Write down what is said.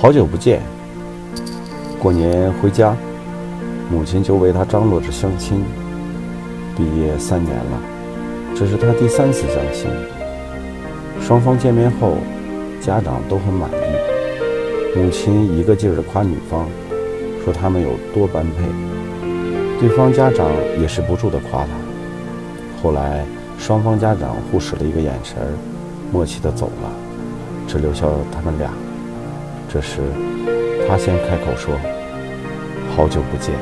好久不见。过年回家，母亲就为他张罗着相亲。毕业三年了，这是他第三次相亲。双方见面后，家长都很满意。母亲一个劲儿地夸女方，说他们有多般配。对方家长也是不住地夸他。后来，双方家长互使了一个眼神，默契地走了，只留下他们俩。这时，他先开口说：“好久不见。”